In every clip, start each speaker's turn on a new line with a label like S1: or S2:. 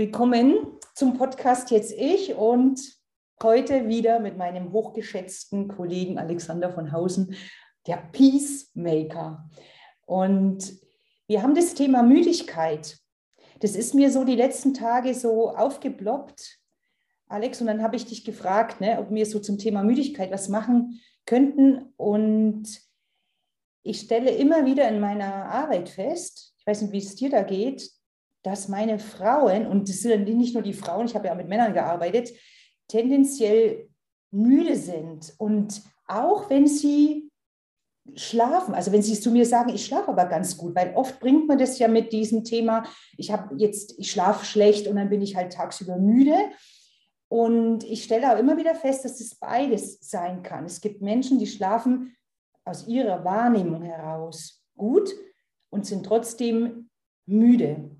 S1: Willkommen zum Podcast Jetzt Ich und heute wieder mit meinem hochgeschätzten Kollegen Alexander von Hausen, der Peacemaker. Und wir haben das Thema Müdigkeit. Das ist mir so die letzten Tage so aufgeploppt, Alex, und dann habe ich dich gefragt, ne, ob wir so zum Thema Müdigkeit was machen könnten. Und ich stelle immer wieder in meiner Arbeit fest, ich weiß nicht, wie es dir da geht, dass meine Frauen, und das sind nicht nur die Frauen, ich habe ja mit Männern gearbeitet, tendenziell müde sind. Und auch wenn sie schlafen, also wenn sie zu mir sagen, ich schlafe aber ganz gut, weil oft bringt man das ja mit diesem Thema, ich habe jetzt, ich schlafe schlecht und dann bin ich halt tagsüber müde. Und ich stelle auch immer wieder fest, dass es beides sein kann. Es gibt Menschen, die schlafen aus ihrer Wahrnehmung heraus gut und sind trotzdem müde.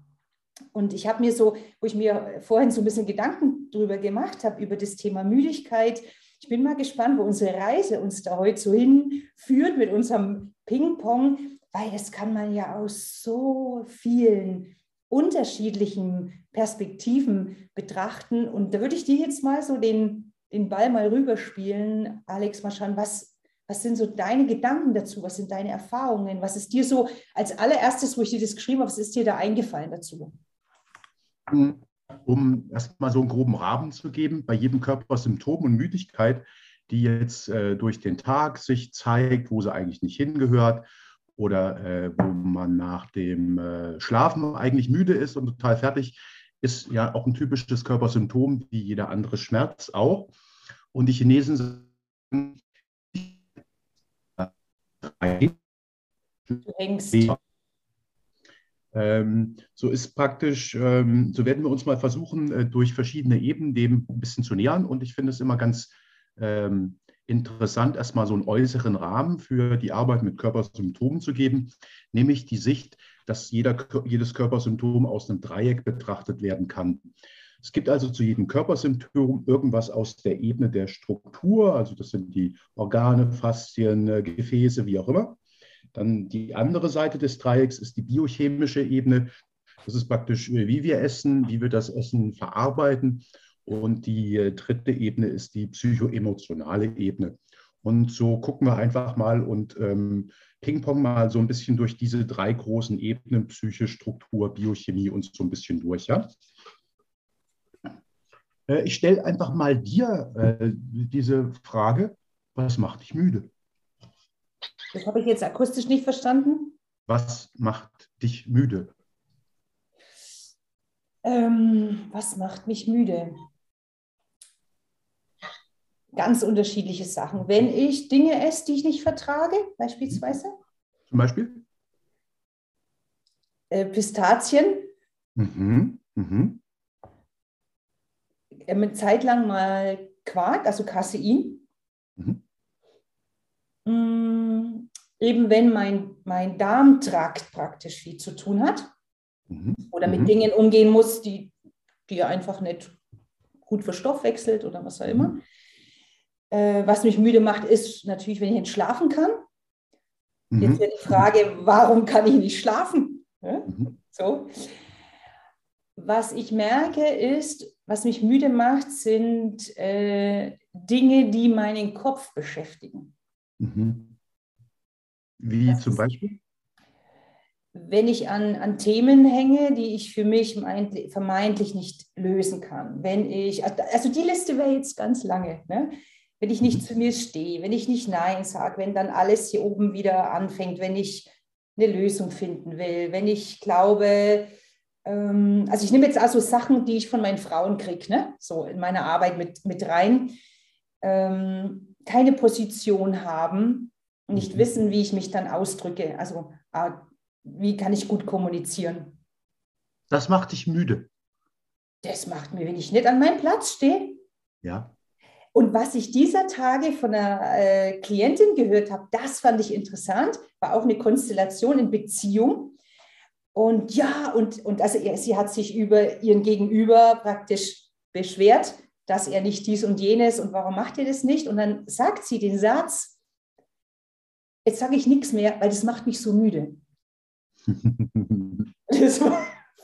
S1: Und ich habe mir so, wo ich mir vorhin so ein bisschen Gedanken drüber gemacht habe, über das Thema Müdigkeit, ich bin mal gespannt, wo unsere Reise uns da heute so hinführt mit unserem Ping-Pong, weil das kann man ja aus so vielen unterschiedlichen Perspektiven betrachten. Und da würde ich dir jetzt mal so den, den Ball mal rüberspielen, Alex, mal schauen, was, was sind so deine Gedanken dazu? Was sind deine Erfahrungen? Was ist dir so als allererstes, wo ich dir das geschrieben habe, was ist dir da eingefallen dazu?
S2: Um erstmal so einen groben Rahmen zu geben, bei jedem Körper Symptom und Müdigkeit, die jetzt äh, durch den Tag sich zeigt, wo sie eigentlich nicht hingehört oder äh, wo man nach dem äh, Schlafen eigentlich müde ist und total fertig, ist ja auch ein typisches Körpersymptom, wie jeder andere Schmerz auch. Und die Chinesen sagen, du hängst. Ähm, so ist praktisch, ähm, so werden wir uns mal versuchen, äh, durch verschiedene Ebenen dem ein bisschen zu nähern. Und ich finde es immer ganz ähm, interessant, erstmal so einen äußeren Rahmen für die Arbeit mit Körpersymptomen zu geben, nämlich die Sicht, dass jeder, jedes Körpersymptom aus einem Dreieck betrachtet werden kann. Es gibt also zu jedem Körpersymptom irgendwas aus der Ebene der Struktur, also das sind die Organe, Faszien, äh, Gefäße, wie auch immer. Dann die andere Seite des Dreiecks ist die biochemische Ebene. Das ist praktisch, äh, wie wir essen, wie wir das Essen verarbeiten. Und die äh, dritte Ebene ist die psychoemotionale Ebene. Und so gucken wir einfach mal und ähm, pingpong mal so ein bisschen durch diese drei großen Ebenen, Psyche, Struktur, Biochemie und so ein bisschen durch. Ja? Äh, ich stelle einfach mal dir äh, diese Frage, was macht dich müde?
S1: Das habe ich jetzt akustisch nicht verstanden.
S2: Was macht dich müde?
S1: Ähm, was macht mich müde? Ganz unterschiedliche Sachen. Wenn ich Dinge esse, die ich nicht vertrage, beispielsweise.
S2: Zum Beispiel?
S1: Äh, Pistazien. Mhm. Mhm. Eine Zeit lang mal Quark, also Casein. Mhm. Mm, eben wenn mein, mein Darmtrakt praktisch viel zu tun hat mhm. oder mit mhm. Dingen umgehen muss, die, die er einfach nicht gut verstoffwechselt oder was auch immer. Mhm. Äh, was mich müde macht, ist natürlich, wenn ich nicht schlafen kann. Mhm. Jetzt wäre die Frage, warum kann ich nicht schlafen? Ja? Mhm. So. Was ich merke ist, was mich müde macht, sind äh, Dinge, die meinen Kopf beschäftigen.
S2: Mhm. Wie zum Beispiel?
S1: Wenn ich an, an Themen hänge, die ich für mich vermeintlich nicht lösen kann. Wenn ich, also die Liste wäre jetzt ganz lange. Ne? Wenn ich nicht mhm. zu mir stehe, wenn ich nicht Nein sage, wenn dann alles hier oben wieder anfängt, wenn ich eine Lösung finden will, wenn ich glaube, ähm, also ich nehme jetzt also Sachen, die ich von meinen Frauen kriege, ne? so in meiner Arbeit mit, mit rein. Ähm, keine Position haben, nicht mhm. wissen, wie ich mich dann ausdrücke. Also äh, wie kann ich gut kommunizieren?
S2: Das macht dich müde.
S1: Das macht mir, wenn ich nicht an meinem Platz stehe.
S2: Ja.
S1: Und was ich dieser Tage von einer äh, Klientin gehört habe, das fand ich interessant, war auch eine Konstellation in Beziehung. Und ja, und, und also sie hat sich über ihren Gegenüber praktisch beschwert, dass er nicht dies und jenes und warum macht ihr das nicht? Und dann sagt sie den Satz, jetzt sage ich nichts mehr, weil das macht mich so müde. das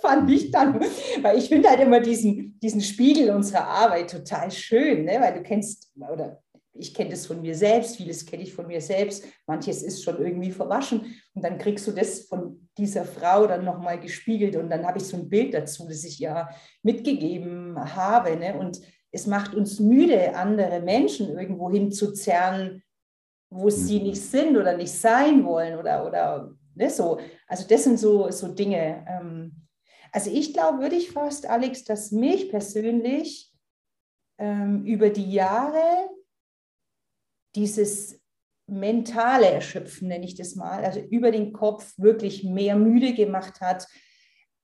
S1: fand ich dann, weil ich finde halt immer diesen, diesen Spiegel unserer Arbeit total schön, ne? weil du kennst, oder ich kenne das von mir selbst, vieles kenne ich von mir selbst, manches ist schon irgendwie verwaschen und dann kriegst du das von dieser Frau dann nochmal gespiegelt und dann habe ich so ein Bild dazu, das ich ja mitgegeben habe ne? und es macht uns müde, andere Menschen irgendwo hinzuzerren, wo sie nicht sind oder nicht sein wollen oder, oder ne, so. Also das sind so, so Dinge. Ähm, also ich glaube, würde ich fast, Alex, dass mich persönlich ähm, über die Jahre dieses mentale Erschöpfen, nenne ich das mal, also über den Kopf wirklich mehr müde gemacht hat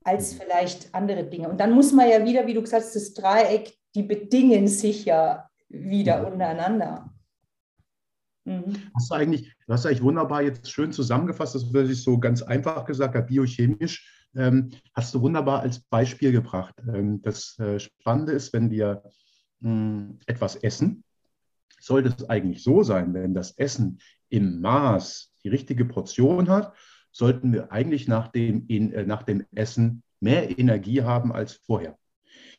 S1: als vielleicht andere Dinge. Und dann muss man ja wieder, wie du gesagt hast, das Dreieck, die bedingen sich ja wieder untereinander.
S2: Mhm. Hast du eigentlich, du hast eigentlich wunderbar jetzt schön zusammengefasst, das was ich so ganz einfach gesagt habe, biochemisch, ähm, hast du wunderbar als Beispiel gebracht. Ähm, das äh, Spannende ist, wenn wir mh, hm, etwas essen, sollte es eigentlich so sein, wenn das Essen im Maß die richtige Portion hat, sollten wir eigentlich nach dem, in, äh, nach dem Essen mehr Energie haben als vorher.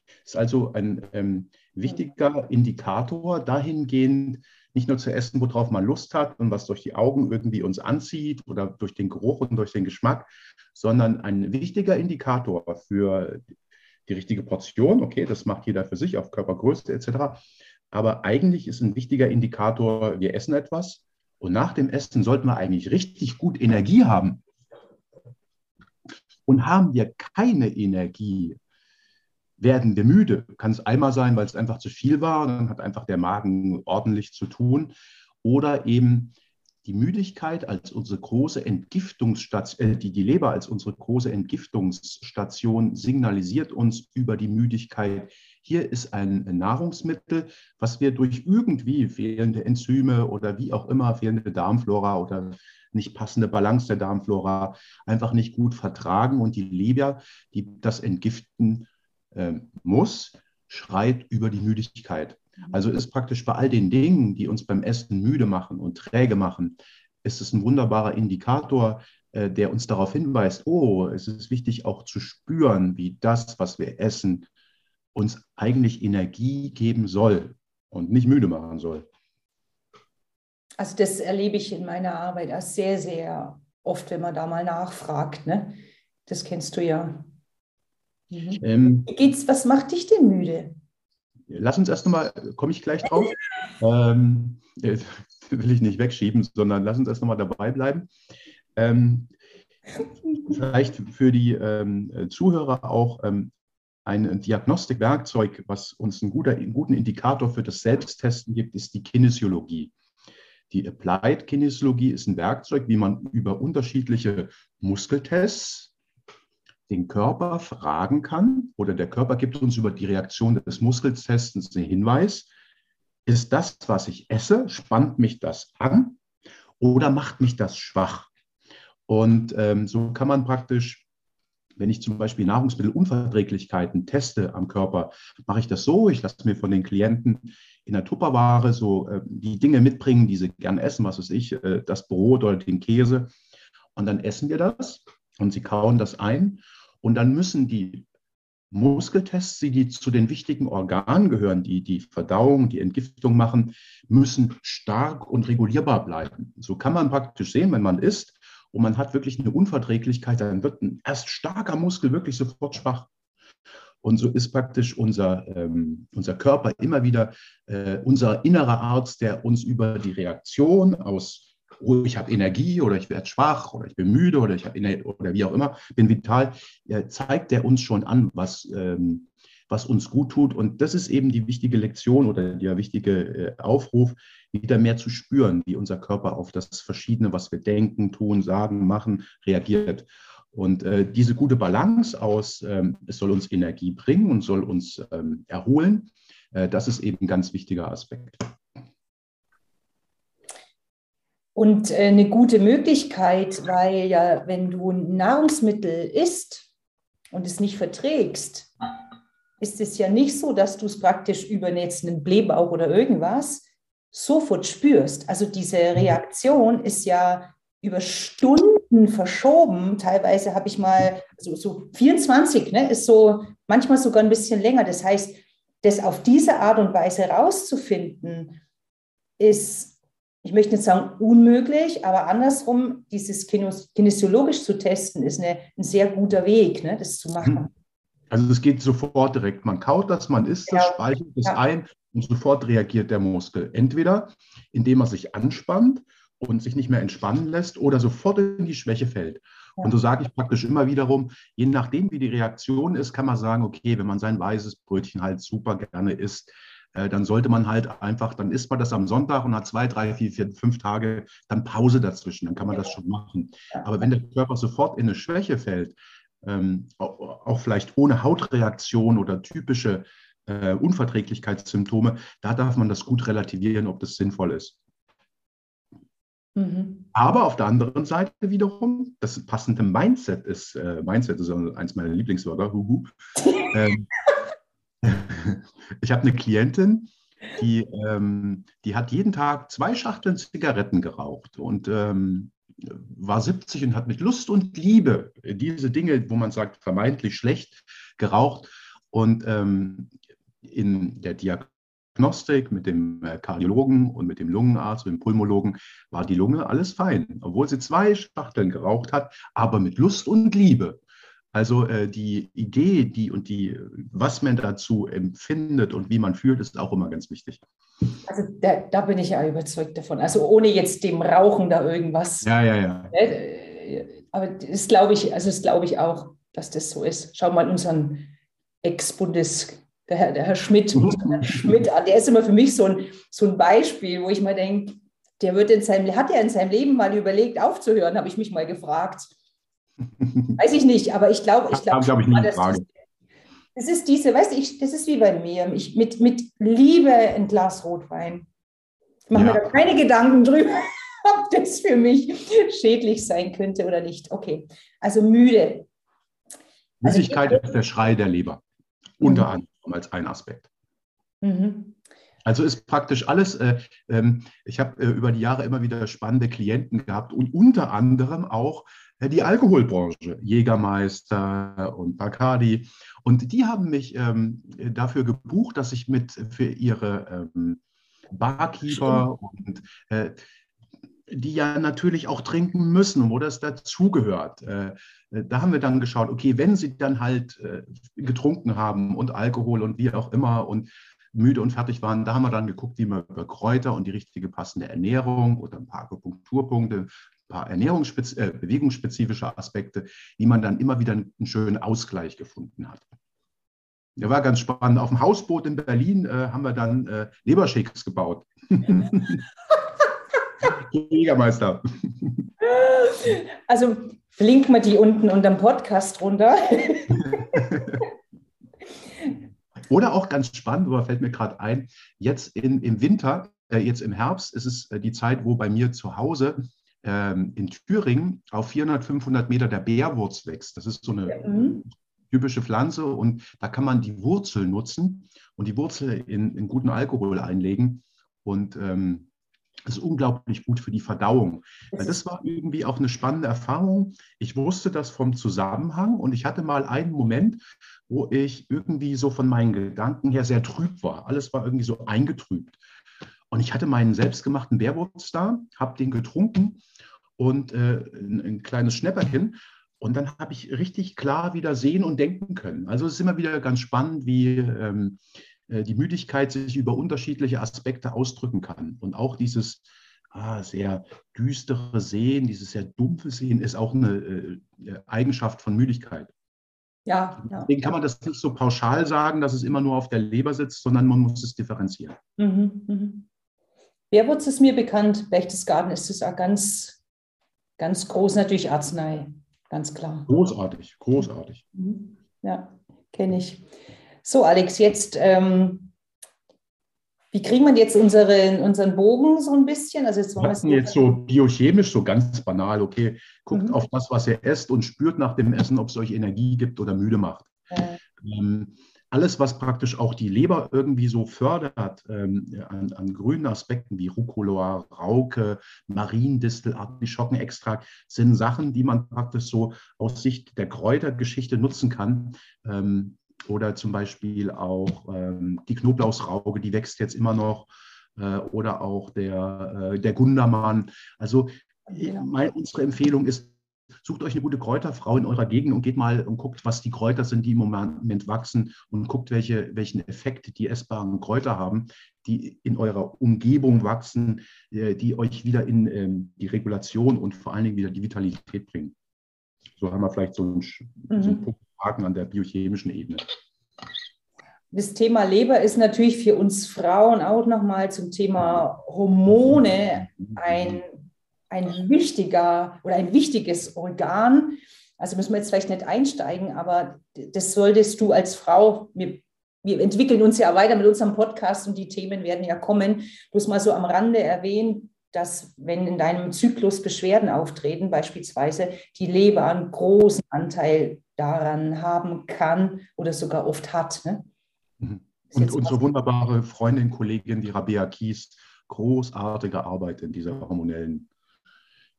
S2: Das ist also ein ähm, wichtiger Indikator dahingehend, nicht nur zu essen, worauf man Lust hat und was durch die Augen irgendwie uns anzieht oder durch den Geruch und durch den Geschmack, sondern ein wichtiger Indikator für die richtige Portion. Okay, das macht jeder für sich auf Körpergröße etc. Aber eigentlich ist ein wichtiger Indikator, wir essen etwas und nach dem Essen sollten wir eigentlich richtig gut Energie haben. Und haben wir keine Energie, werden wir müde. Kann es einmal sein, weil es einfach zu viel war, dann hat einfach der Magen ordentlich zu tun. Oder eben die Müdigkeit als unsere große Entgiftungsstation, äh, die, die Leber als unsere große Entgiftungsstation signalisiert uns über die Müdigkeit. Hier ist ein Nahrungsmittel, was wir durch irgendwie fehlende Enzyme oder wie auch immer, fehlende Darmflora oder nicht passende Balance der Darmflora einfach nicht gut vertragen und die Leber, die das entgiften äh, muss, schreit über die Müdigkeit. Also ist praktisch bei all den Dingen, die uns beim Essen müde machen und träge machen, ist es ein wunderbarer Indikator, äh, der uns darauf hinweist, oh, es ist wichtig auch zu spüren, wie das, was wir essen, uns eigentlich Energie geben soll und nicht müde machen soll.
S1: Also das erlebe ich in meiner Arbeit als sehr, sehr oft, wenn man da mal nachfragt. Ne? Das kennst du ja. Mhm. Ähm, geht's, was macht dich denn müde?
S2: Lass uns erst nochmal, komme ich gleich drauf, ähm, will ich nicht wegschieben, sondern lass uns erst nochmal dabei bleiben. Ähm, vielleicht für die ähm, Zuhörer auch ähm, ein Diagnostikwerkzeug, was uns einen, guter, einen guten Indikator für das Selbsttesten gibt, ist die Kinesiologie. Die Applied Kinesiologie ist ein Werkzeug, wie man über unterschiedliche Muskeltests den Körper fragen kann oder der Körper gibt uns über die Reaktion des Muskeltestens einen Hinweis, ist das, was ich esse, spannt mich das an oder macht mich das schwach? Und ähm, so kann man praktisch, wenn ich zum Beispiel Nahrungsmittelunverträglichkeiten teste am Körper, mache ich das so, ich lasse mir von den Klienten in der Tupperware so äh, die Dinge mitbringen, die sie gern essen, was weiß ich, äh, das Brot oder den Käse. Und dann essen wir das und sie kauen das ein. Und dann müssen die Muskeltests, die zu den wichtigen Organen gehören, die die Verdauung, die Entgiftung machen, müssen stark und regulierbar bleiben. So kann man praktisch sehen, wenn man isst und man hat wirklich eine Unverträglichkeit, dann wird ein erst starker Muskel wirklich sofort schwach. Und so ist praktisch unser, ähm, unser Körper immer wieder äh, unser innerer Arzt, der uns über die Reaktion aus oh, ich habe Energie oder ich werde schwach oder ich bin müde oder ich habe oder wie auch immer, bin vital, ja, zeigt der uns schon an, was, ähm, was uns gut tut. Und das ist eben die wichtige Lektion oder der wichtige äh, Aufruf, wieder mehr zu spüren, wie unser Körper auf das Verschiedene, was wir denken, tun, sagen, machen, reagiert. Und äh, diese gute Balance aus, ähm, es soll uns Energie bringen und soll uns ähm, erholen, äh, das ist eben ein ganz wichtiger Aspekt.
S1: Und äh, eine gute Möglichkeit, weil ja, wenn du Nahrungsmittel isst und es nicht verträgst, ist es ja nicht so, dass du es praktisch über einen Blähbauch oder irgendwas sofort spürst. Also diese Reaktion ist ja über Stunden verschoben. Teilweise habe ich mal so, so 24, ne, ist so manchmal sogar ein bisschen länger. Das heißt, das auf diese Art und Weise rauszufinden, ist, ich möchte nicht sagen unmöglich, aber andersrum, dieses kinesiologisch zu testen, ist eine, ein sehr guter Weg, ne, das zu machen. Hm.
S2: Also es geht sofort direkt. Man kaut das, man isst das, ja. speichert es ja. ein und sofort reagiert der Muskel. Entweder indem er sich anspannt und sich nicht mehr entspannen lässt oder sofort in die Schwäche fällt. Ja. Und so sage ich praktisch immer wiederum, je nachdem, wie die Reaktion ist, kann man sagen, okay, wenn man sein weißes Brötchen halt super gerne isst, äh, dann sollte man halt einfach, dann isst man das am Sonntag und hat zwei, drei, vier, vier, fünf Tage dann Pause dazwischen, dann kann man das schon machen. Aber wenn der Körper sofort in eine Schwäche fällt, ähm, auch vielleicht ohne Hautreaktion oder typische äh, Unverträglichkeitssymptome, da darf man das gut relativieren, ob das sinnvoll ist. Mhm. Aber auf der anderen Seite wiederum, das passende Mindset ist, äh, Mindset ist eins meiner Lieblingswörter, huhu. ähm, ich habe eine Klientin, die, ähm, die hat jeden Tag zwei Schachteln Zigaretten geraucht und ähm, war 70 und hat mit Lust und Liebe diese Dinge, wo man sagt, vermeintlich schlecht geraucht. Und ähm, in der Diagnostik mit dem äh, Kardiologen und mit dem Lungenarzt und dem Pulmologen war die Lunge alles fein, obwohl sie zwei Spachteln geraucht hat, aber mit Lust und Liebe. Also äh, die Idee, die und die, was man dazu empfindet und wie man fühlt, ist auch immer ganz wichtig.
S1: Also da, da bin ich ja überzeugt davon. Also ohne jetzt dem Rauchen da irgendwas.
S2: Ja, ja, ja.
S1: Ne, aber das glaube ich, also das glaube ich auch, dass das so ist. Schau mal unseren Ex-Bundes der Herr, der Herr Schmidt, Herr Schmidt der ist immer für mich so ein, so ein Beispiel, wo ich mal denke, der wird in seinem, hat ja in seinem Leben mal überlegt, aufzuhören, habe ich mich mal gefragt. Weiß ich nicht, aber ich glaube, ich glaube, glaub, das, das, das ist diese, weißt du, ich, das ist wie bei mir. Ich, mit, mit Liebe ein Glas Rotwein. Ich mache ja. mir da keine Gedanken drüber, ob das für mich schädlich sein könnte oder nicht. Okay, also müde.
S2: Müdigkeit also, ist der Schrei der Leber, unter anderem als ein Aspekt. Mhm. Also ist praktisch alles, äh, ähm, ich habe äh, über die Jahre immer wieder spannende Klienten gehabt und unter anderem auch äh, die Alkoholbranche, Jägermeister und Bacardi. Und die haben mich ähm, dafür gebucht, dass ich mit für ihre ähm, Barkeeper und äh, die ja natürlich auch trinken müssen, wo das dazugehört. Äh, da haben wir dann geschaut, okay, wenn sie dann halt äh, getrunken haben und Alkohol und wie auch immer und müde und fertig waren, da haben wir dann geguckt, wie man über Kräuter und die richtige passende Ernährung oder ein paar Akupunkturpunkte, paar Ernährungsspez äh, bewegungsspezifische Aspekte, wie man dann immer wieder einen schönen Ausgleich gefunden hat. Der war ganz spannend. Auf dem Hausboot in Berlin äh, haben wir dann äh, Lebershakes gebaut.
S1: Jägermeister. Also verlinken wir die unten unter dem Podcast runter.
S2: Oder auch ganz spannend, aber fällt mir gerade ein, jetzt in, im Winter, äh, jetzt im Herbst, ist es äh, die Zeit, wo bei mir zu Hause ähm, in Thüringen auf 400, 500 Meter der Bärwurz wächst. Das ist so eine mhm. typische Pflanze und da kann man die Wurzel nutzen und die Wurzel in, in guten Alkohol einlegen. Und ähm, das ist unglaublich gut für die Verdauung. Das war irgendwie auch eine spannende Erfahrung. Ich wusste das vom Zusammenhang und ich hatte mal einen Moment, wo ich irgendwie so von meinen Gedanken her sehr trüb war. Alles war irgendwie so eingetrübt. Und ich hatte meinen selbstgemachten Bärwurz da, habe den getrunken und äh, ein, ein kleines Schnäpperchen. Und dann habe ich richtig klar wieder sehen und denken können. Also es ist immer wieder ganz spannend, wie ähm, äh, die Müdigkeit sich über unterschiedliche Aspekte ausdrücken kann. Und auch dieses ah, sehr düstere Sehen, dieses sehr dumpfe Sehen ist auch eine äh, Eigenschaft von Müdigkeit. Ja, ja, Deswegen kann man das nicht so pauschal sagen, dass es immer nur auf der Leber sitzt, sondern man muss es differenzieren. Mhm,
S1: mhm. Bärwurz ist mir bekannt, Berchtesgaden ist es auch ganz, ganz groß, natürlich Arznei, ganz klar.
S2: Großartig, großartig.
S1: Mhm. Ja, kenne ich. So, Alex, jetzt, ähm, wie kriegen wir jetzt unseren, unseren Bogen so ein bisschen?
S2: Also jetzt, wir jetzt so biochemisch, so ganz banal, okay, guckt mhm. auf das, was ihr esst und spürt nach dem Essen, ob es euch Energie gibt oder müde macht. Äh. Ähm, alles, was praktisch auch die Leber irgendwie so fördert ähm, an, an, grünen Aspekten wie Rucola, Rauke, Mariendistel, Artischockenextrakt, sind Sachen, die man praktisch so aus Sicht der Kräutergeschichte nutzen kann. Ähm, oder zum Beispiel auch ähm, die Knoblauchsrauke, die wächst jetzt immer noch. Äh, oder auch der, äh, der Gundermann. Also genau. mein, unsere Empfehlung ist, Sucht euch eine gute Kräuterfrau in eurer Gegend und geht mal und guckt, was die Kräuter sind, die im Moment wachsen und guckt, welche, welchen Effekt die essbaren Kräuter haben, die in eurer Umgebung wachsen, äh, die euch wieder in ähm, die Regulation und vor allen Dingen wieder die Vitalität bringen. So haben wir vielleicht so einen, mhm. so einen Haken an der biochemischen Ebene.
S1: Das Thema Leber ist natürlich für uns Frauen auch nochmal zum Thema Hormone ein ein wichtiger oder ein wichtiges Organ. Also müssen wir jetzt vielleicht nicht einsteigen, aber das solltest du als Frau, wir, wir entwickeln uns ja weiter mit unserem Podcast und die Themen werden ja kommen. Bloß mal so am Rande erwähnen, dass wenn in deinem Zyklus Beschwerden auftreten, beispielsweise die Leber einen großen Anteil daran haben kann oder sogar oft hat. Ne?
S2: Mhm. Und unsere wunderbare Freundin, Kollegin, die Rabea Kies, großartige Arbeit in dieser hormonellen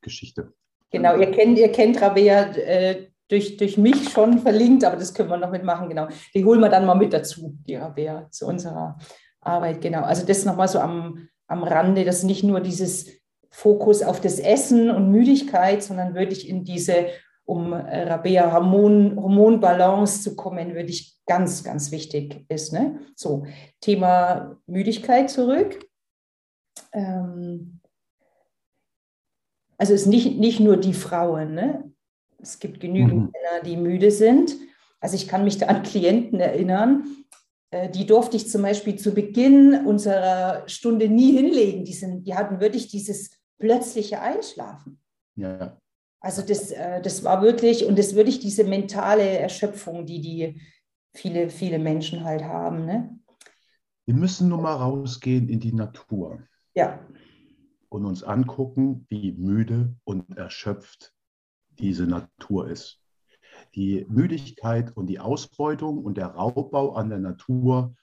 S2: Geschichte.
S1: Genau, ihr kennt, ihr kennt Rabea äh, durch, durch mich schon verlinkt, aber das können wir noch mitmachen, genau. Die holen wir dann mal mit dazu, die Rabea, zu unserer Arbeit, genau. Also das nochmal so am, am Rande, dass nicht nur dieses Fokus auf das Essen und Müdigkeit, sondern wirklich in diese, um äh, Rabea Hormon, Hormonbalance zu kommen, wirklich ganz, ganz wichtig ist. Ne? So, Thema Müdigkeit zurück. Ähm, also es ist nicht, nicht nur die Frauen, ne? es gibt genügend mhm. Männer, die müde sind. Also ich kann mich da an Klienten erinnern, äh, die durfte ich zum Beispiel zu Beginn unserer Stunde nie hinlegen. Die, sind, die hatten wirklich dieses plötzliche Einschlafen. Ja. Also das, äh, das war wirklich, und das wirklich diese mentale Erschöpfung, die die viele, viele Menschen halt haben. Ne?
S2: Wir müssen nur mal rausgehen in die Natur.
S1: Ja
S2: und uns angucken, wie müde und erschöpft diese Natur ist. Die Müdigkeit und die Ausbeutung und der Raubbau an der Natur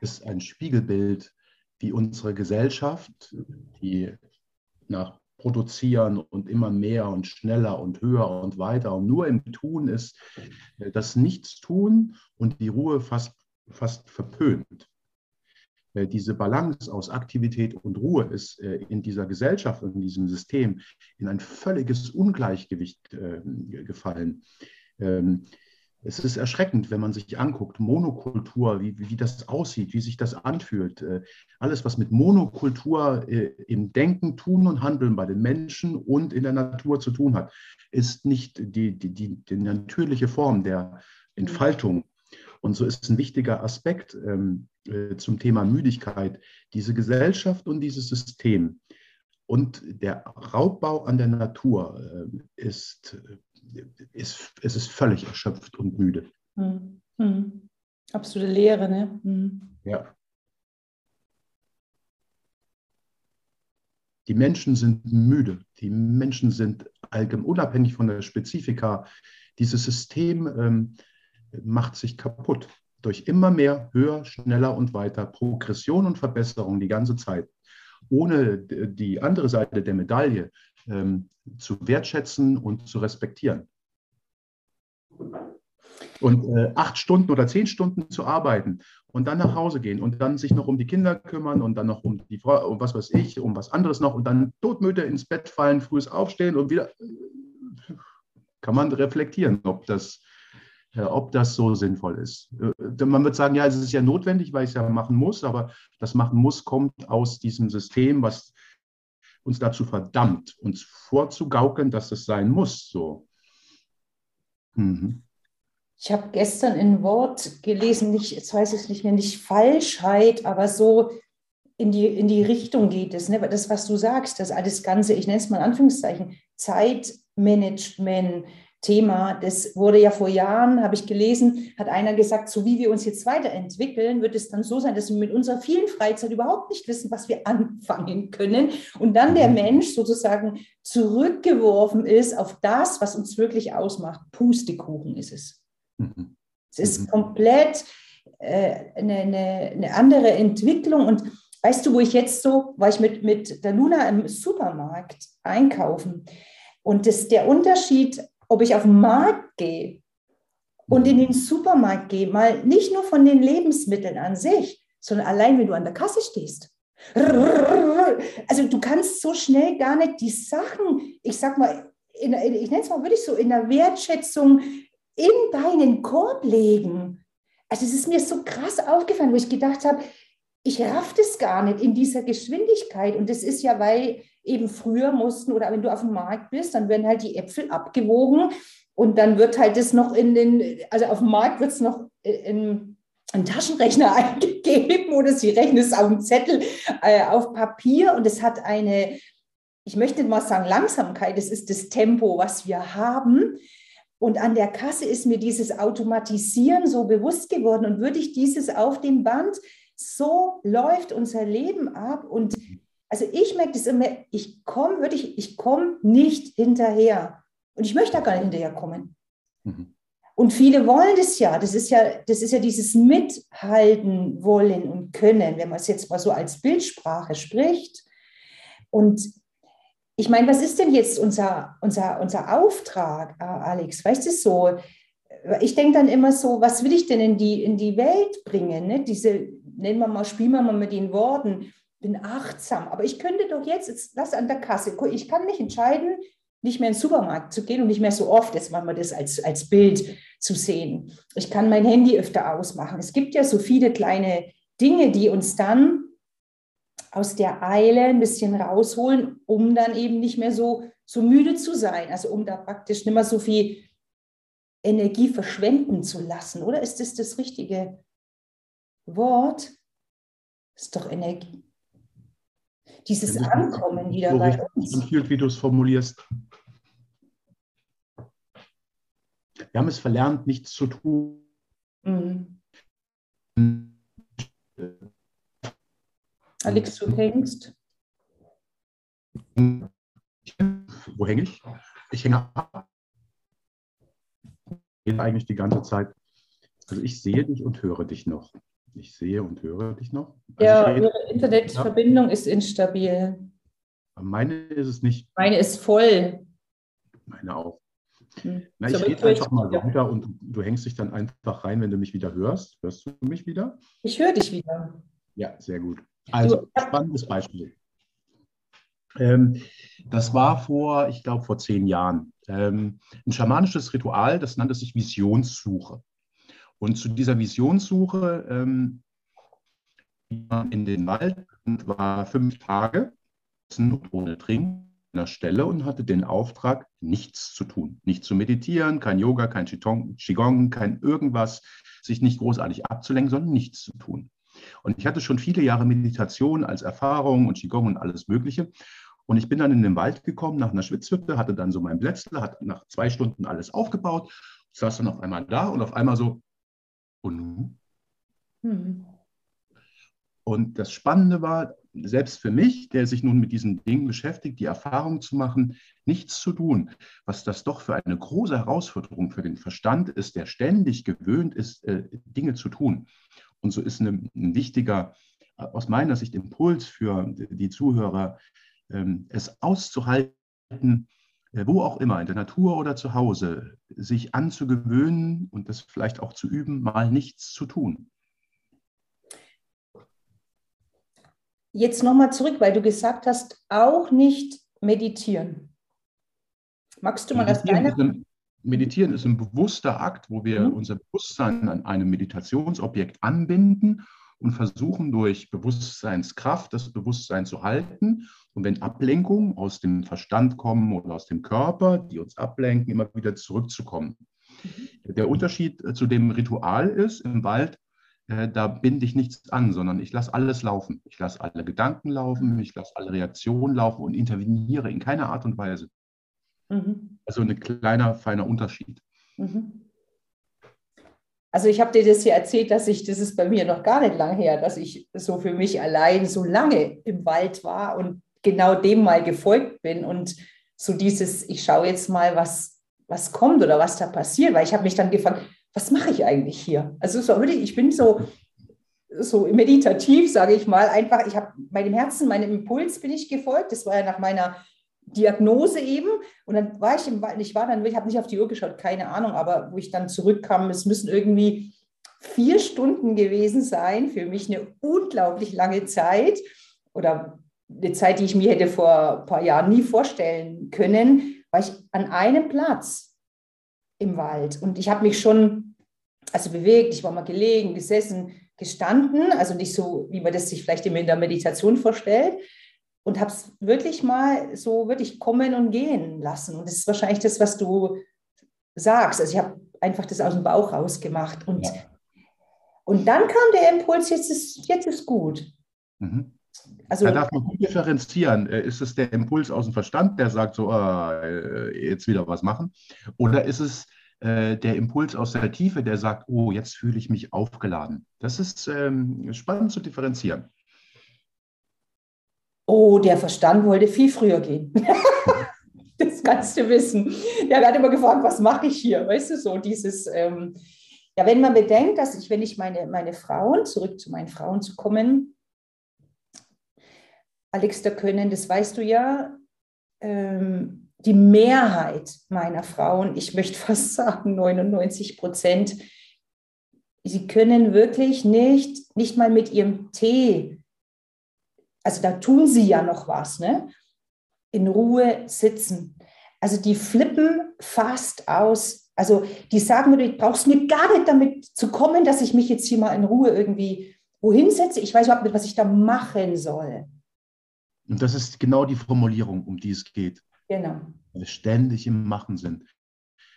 S2: ist ein Spiegelbild, wie unsere Gesellschaft, die nach Produzieren und immer mehr und schneller und höher und weiter und nur im Tun ist, das Nichtstun und die Ruhe fast, fast verpönt. Äh, diese Balance aus Aktivität und Ruhe ist äh, in dieser Gesellschaft und in diesem System in ein völliges Ungleichgewicht äh, gefallen. Ähm, es ist erschreckend, wenn man sich anguckt, Monokultur, wie, wie das aussieht, wie sich das anfühlt. Alles, was mit Monokultur im Denken, Tun und Handeln bei den Menschen und in der Natur zu tun hat, ist nicht die, die, die, die natürliche Form der Entfaltung und so ist ein wichtiger Aspekt ähm, äh, zum Thema Müdigkeit diese Gesellschaft und dieses System. Und der Raubbau an der Natur äh, ist, ist, es ist völlig erschöpft und müde. Hm.
S1: Hm. Absolute Leere, ne?
S2: Hm. Ja. Die Menschen sind müde. Die Menschen sind allgemein, unabhängig von der Spezifika. Dieses System ähm, macht sich kaputt durch immer mehr, höher, schneller und weiter Progression und Verbesserung die ganze Zeit, ohne die andere Seite der Medaille ähm, zu wertschätzen und zu respektieren. Und äh, acht Stunden oder zehn Stunden zu arbeiten und dann nach Hause gehen und dann sich noch um die Kinder kümmern und dann noch um die Frau, um was weiß ich, um was anderes noch und dann todmüde ins Bett fallen, frühes Aufstehen und wieder kann man reflektieren, ob das ob das so sinnvoll ist. Äh, man wird sagen, ja, es ist ja notwendig, weil ich es ja machen muss, aber das Machen muss kommt aus diesem System, was uns dazu verdammt, uns vorzugaukeln, dass es sein muss. So.
S1: Mhm. Ich habe gestern ein Wort gelesen, nicht, jetzt weiß ich es nicht mehr, nicht Falschheit, aber so in die, in die Richtung geht es. Ne? Das, was du sagst, das alles Ganze, ich nenne es mal in Anführungszeichen, Zeitmanagement, Thema. Das wurde ja vor Jahren, habe ich gelesen, hat einer gesagt, so wie wir uns jetzt weiterentwickeln, wird es dann so sein, dass wir mit unserer vielen Freizeit überhaupt nicht wissen, was wir anfangen können. Und dann der mhm. Mensch sozusagen zurückgeworfen ist auf das, was uns wirklich ausmacht. Pustekuchen ist es. Mhm. Es ist mhm. komplett äh, eine, eine, eine andere Entwicklung. Und weißt du, wo ich jetzt so, war ich mit, mit der Luna im Supermarkt einkaufen. Und das, der Unterschied, ob ich auf den Markt gehe und in den Supermarkt gehe, mal nicht nur von den Lebensmitteln an sich, sondern allein, wenn du an der Kasse stehst. Also du kannst so schnell gar nicht die Sachen, ich sag mal, in, ich nenne es mal wirklich so, in der Wertschätzung in deinen Korb legen. Also es ist mir so krass aufgefallen, wo ich gedacht habe, ich raff das gar nicht in dieser Geschwindigkeit. Und das ist ja, weil eben früher mussten, oder wenn du auf dem Markt bist, dann werden halt die Äpfel abgewogen und dann wird halt das noch in den, also auf dem Markt wird es noch in, einen Taschenrechner eingegeben oder sie rechnen es auf dem Zettel, äh, auf Papier und es hat eine, ich möchte mal sagen, Langsamkeit, es ist das Tempo, was wir haben. Und an der Kasse ist mir dieses Automatisieren so bewusst geworden und würde ich dieses auf dem Band, so läuft unser Leben ab und also ich merke das immer, ich komme wirklich, ich komme nicht hinterher. Und ich möchte da gar nicht hinterherkommen. Mhm. Und viele wollen das ja. Das ist ja, das ist ja dieses Mithalten wollen und können, wenn man es jetzt mal so als Bildsprache spricht. Und ich meine, was ist denn jetzt unser, unser, unser Auftrag, Alex? Weißt du so? Ich denke dann immer so, was will ich denn in die, in die Welt bringen? Ne? Diese, nennen wir mal, spielen wir mal mit den Worten, bin achtsam. Aber ich könnte doch jetzt, jetzt lass an der Kasse, ich kann mich entscheiden, nicht mehr in den Supermarkt zu gehen und nicht mehr so oft, jetzt machen wir das als, als Bild zu sehen. Ich kann mein Handy öfter ausmachen. Es gibt ja so viele kleine Dinge, die uns dann aus der Eile ein bisschen rausholen, um dann eben nicht mehr so, so müde zu sein. Also um da praktisch nicht mehr so viel Energie verschwenden zu lassen. Oder ist das das richtige Wort? Das ist doch Energie. Dieses Ankommen wieder bei uns.
S2: Empfiehlt, wie du es formulierst. Wir haben es verlernt, nichts zu tun. Mhm.
S1: Alex, du hängst.
S2: Wo hänge ich? Ich hänge ab. Eigentlich die ganze Zeit. Also ich sehe dich und höre dich noch. Ich sehe und höre dich noch.
S1: Also ja, Ihre Internetverbindung ja. ist instabil.
S2: Meine ist es nicht.
S1: Meine ist voll.
S2: Meine auch. Hm. Na, ich rede einfach mal weiter und du hängst dich dann einfach rein, wenn du mich wieder hörst. Hörst du mich wieder?
S1: Ich höre dich wieder.
S2: Ja, sehr gut. Also, du, spannendes Beispiel. Ähm, das war vor, ich glaube, vor zehn Jahren. Ähm, ein schamanisches Ritual, das nannte sich Visionssuche. Und zu dieser Visionssuche ähm, in den Wald und war fünf Tage ohne Trinken an der Stelle und hatte den Auftrag, nichts zu tun. Nicht zu meditieren, kein Yoga, kein Qigong, kein irgendwas, sich nicht großartig abzulenken, sondern nichts zu tun. Und ich hatte schon viele Jahre Meditation als Erfahrung und Qigong und alles Mögliche. Und ich bin dann in den Wald gekommen nach einer Schwitzhütte, hatte dann so mein Blätzle, hat nach zwei Stunden alles aufgebaut, saß dann auf einmal da und auf einmal so, und nun? Mhm. Und das Spannende war, selbst für mich, der sich nun mit diesen Dingen beschäftigt, die Erfahrung zu machen, nichts zu tun, was das doch für eine große Herausforderung für den Verstand ist, der ständig gewöhnt ist, äh, Dinge zu tun. Und so ist ein, wichtiger, aus meiner Sicht, Impuls für die Zuhörer, ähm, es auszuhalten, äh, wo auch immer, in der Natur oder zu Hause, sich anzugewöhnen und das vielleicht auch zu üben, mal nichts zu tun.
S1: Jetzt nochmal zurück, weil du gesagt hast, auch nicht meditieren. Magst du mal das
S2: deine? Meditieren ist ein bewusster Akt, wo wir mhm. unser Bewusstsein an einem Meditationsobjekt anbinden und versuchen durch Bewusstseinskraft das Bewusstsein zu halten. Und wenn Ablenkungen aus dem Verstand kommen oder aus dem Körper, die uns ablenken, immer wieder zurückzukommen. Mhm. Der Unterschied äh, zu dem Ritual ist im Wald, äh, da binde ich nichts an, sondern ich lasse alles laufen. Ich lasse alle Gedanken laufen, ich lasse alle Reaktionen laufen und interveniere in keiner Art und Weise. Mhm. Also ein kleiner, feiner Unterschied. Mhm.
S1: Also ich habe dir das hier erzählt, dass ich, das ist bei mir noch gar nicht lang her, dass ich so für mich allein so lange im Wald war und genau dem mal gefolgt bin und so dieses, ich schaue jetzt mal, was, was kommt oder was da passiert, weil ich habe mich dann gefragt, was mache ich eigentlich hier? Also so, ich bin so, so meditativ, sage ich mal, einfach, ich habe meinem Herzen, meinem Impuls bin ich gefolgt. Das war ja nach meiner Diagnose eben. Und dann war ich im Wald, ich war dann, ich habe nicht auf die Uhr geschaut, keine Ahnung, aber wo ich dann zurückkam, es müssen irgendwie vier Stunden gewesen sein, für mich eine unglaublich lange Zeit oder eine Zeit, die ich mir hätte vor ein paar Jahren nie vorstellen können, war ich an einem Platz im Wald. Und ich habe mich schon also bewegt, ich war mal gelegen, gesessen, gestanden, also nicht so, wie man das sich vielleicht immer in der Meditation vorstellt. Und habe es wirklich mal so wirklich kommen und gehen lassen. Und das ist wahrscheinlich das, was du sagst. Also ich habe einfach das aus dem Bauch rausgemacht. Und, ja. und dann kam der Impuls, jetzt ist, jetzt ist gut.
S2: Mhm. Also, da darf man gut differenzieren. Äh, ist es der Impuls aus dem Verstand, der sagt so, äh, jetzt wieder was machen? Oder ist es äh, der Impuls aus der Tiefe, der sagt, oh, jetzt fühle ich mich aufgeladen? Das ist ähm, spannend zu differenzieren.
S1: Oh, der Verstand wollte viel früher gehen. das kannst du wissen. Der hat immer gefragt, was mache ich hier? Weißt du, so dieses, ähm, ja, wenn man bedenkt, dass ich, wenn ich meine, meine Frauen, zurück zu meinen Frauen zu kommen, Alex, da können, das weißt du ja, ähm, die Mehrheit meiner Frauen, ich möchte fast sagen 99 Prozent, sie können wirklich nicht, nicht mal mit ihrem Tee, also da tun sie ja noch was, ne? in Ruhe sitzen. Also die flippen fast aus. Also die sagen mir, du brauchst mir gar nicht damit zu kommen, dass ich mich jetzt hier mal in Ruhe irgendwie wohin setze. Ich weiß überhaupt nicht, was ich da machen soll.
S2: Und das ist genau die Formulierung, um die es geht.
S1: Genau.
S2: Weil wir ständig im Machen sind.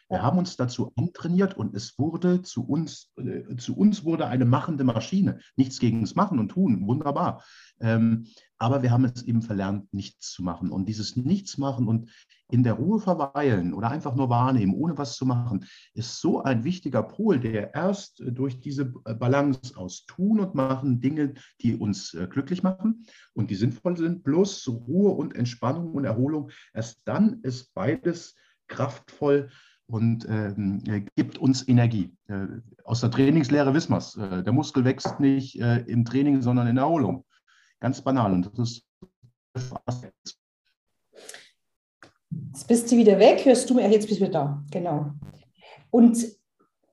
S2: Wir haben uns dazu antrainiert und es wurde zu uns, äh, zu uns wurde eine machende Maschine. Nichts gegen das Machen und Tun, wunderbar. Ähm, aber wir haben es eben verlernt, nichts zu machen. Und dieses Nichtsmachen und in der Ruhe verweilen oder einfach nur wahrnehmen, ohne was zu machen, ist so ein wichtiger Pol, der erst durch diese Balance aus Tun und Machen Dinge, die uns äh, glücklich machen und die sinnvoll sind, plus Ruhe und Entspannung und Erholung, erst dann ist beides kraftvoll und ähm, äh, gibt uns Energie. Äh, aus der Trainingslehre wissen wir es. Äh, der Muskel wächst nicht äh, im Training, sondern in der Erholung. Ganz banal. Und das ist
S1: Jetzt bist du wieder weg, hörst du mir, jetzt bist du wieder da, genau. Und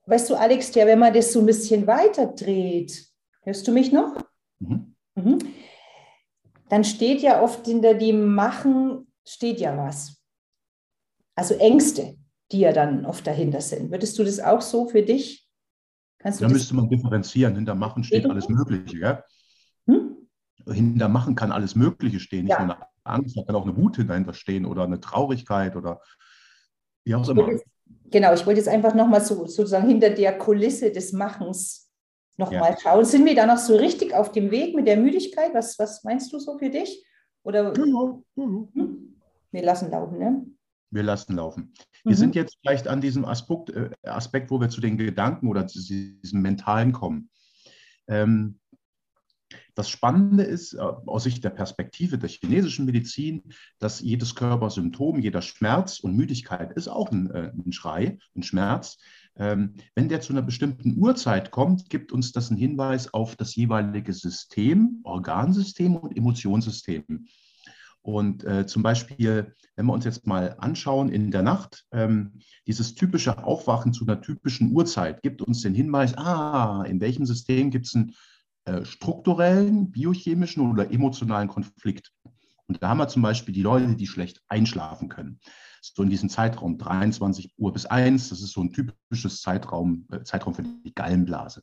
S1: weißt du, Alex, ja, wenn man das so ein bisschen weiter dreht, hörst du mich noch? Mhm. Mhm. Dann steht ja oft hinter dem Machen, steht ja was. Also Ängste die ja dann oft dahinter sind. Würdest du das auch so für dich?
S2: Kannst da müsste man differenzieren. Hinter Machen steht alles Mögliche. Ja? Hm? Hinter Machen kann alles Mögliche stehen. Nicht ja. nur eine Angst, da kann auch eine Wut dahinter stehen oder eine Traurigkeit oder wie auch immer.
S1: genau, ich wollte jetzt einfach nochmal so, sozusagen hinter der Kulisse des Machens nochmal ja. schauen. Sind wir da noch so richtig auf dem Weg mit der Müdigkeit? Was, was meinst du so für dich? Oder ja, ja, ja. Hm? wir lassen laufen, ne?
S2: Wir lassen laufen. Wir mhm. sind jetzt vielleicht an diesem Aspekt, äh, Aspekt, wo wir zu den Gedanken oder zu diesem Mentalen kommen. Ähm, das Spannende ist äh, aus Sicht der Perspektive der chinesischen Medizin, dass jedes Körpersymptom, jeder Schmerz und Müdigkeit ist auch ein, äh, ein Schrei, ein Schmerz. Ähm, wenn der zu einer bestimmten Uhrzeit kommt, gibt uns das einen Hinweis auf das jeweilige System, Organsystem und Emotionssystem. Und äh, zum Beispiel, wenn wir uns jetzt mal anschauen in der Nacht, ähm, dieses typische Aufwachen zu einer typischen Uhrzeit gibt uns den Hinweis, ah, in welchem System gibt es einen äh, strukturellen, biochemischen oder emotionalen Konflikt. Und da haben wir zum Beispiel die Leute, die schlecht einschlafen können. So in diesem Zeitraum 23 Uhr bis 1, das ist so ein typisches Zeitraum, äh, Zeitraum für die Gallenblase.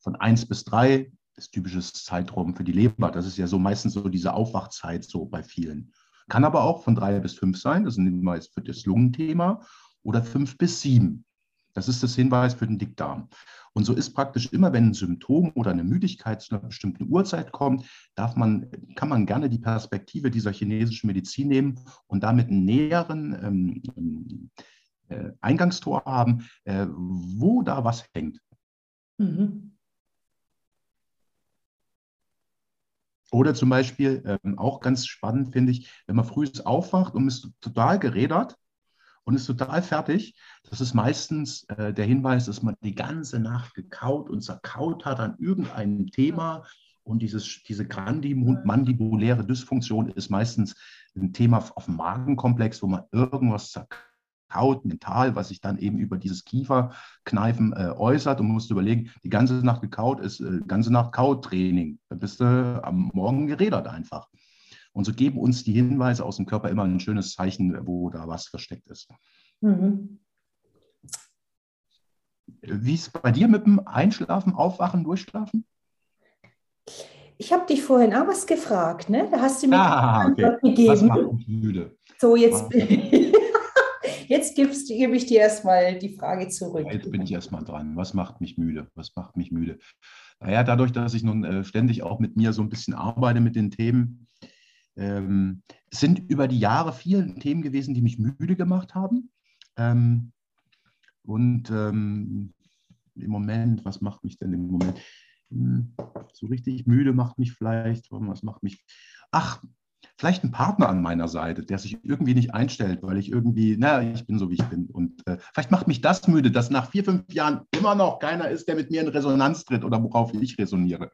S2: Von 1 bis 3 ist typisches Zeitraum für die Leber. Das ist ja so meistens so diese Aufwachzeit so bei vielen. Kann aber auch von drei bis fünf sein, das ist ein Hinweis für das Lungenthema, oder fünf bis sieben. Das ist das Hinweis für den Dickdarm. Und so ist praktisch immer, wenn ein Symptom oder eine Müdigkeit zu einer bestimmten Uhrzeit kommt, darf man, kann man gerne die Perspektive dieser chinesischen Medizin nehmen und damit einen näheren ähm, äh, Eingangstor haben, äh, wo da was hängt. Mhm. Oder zum Beispiel, ähm, auch ganz spannend finde ich, wenn man früh aufwacht und ist total gerädert und ist total fertig. Das ist meistens äh, der Hinweis, dass man die ganze Nacht gekaut und zerkaut hat an irgendeinem Thema. Und dieses, diese grandimandibuläre Dysfunktion ist meistens ein Thema auf dem Magenkomplex, wo man irgendwas zerkaut, mental, was sich dann eben über dieses Kieferkneifen äh, äußert. Und man muss überlegen, die ganze Nacht gekaut ist äh, ganze Nacht Kautraining. Da bist du am Morgen gerädert einfach. Und so geben uns die Hinweise aus dem Körper immer ein schönes Zeichen, wo da was versteckt ist. Mhm. Wie ist es bei dir mit dem Einschlafen, Aufwachen, Durchschlafen?
S1: Ich habe dich vorhin auch was gefragt, ne? Da hast du mir
S2: ah, okay. gegeben. Was macht mich müde?
S1: So, jetzt, jetzt gebe ich dir erstmal die Frage zurück.
S2: Jetzt bin ich erstmal dran. Was macht mich müde? Was macht mich müde? Naja, dadurch, dass ich nun äh, ständig auch mit mir so ein bisschen arbeite mit den Themen, ähm, sind über die Jahre viele Themen gewesen, die mich müde gemacht haben. Ähm, und ähm, im Moment, was macht mich denn im Moment? Hm, so richtig müde macht mich vielleicht, was macht mich? Ach, vielleicht ein Partner an meiner Seite, der sich irgendwie nicht einstellt, weil ich irgendwie, na, ich bin so, wie ich bin. Und äh, vielleicht macht mich das müde, dass nach vier, fünf Jahren immer noch keiner ist, der mit mir in Resonanz tritt oder worauf ich resoniere.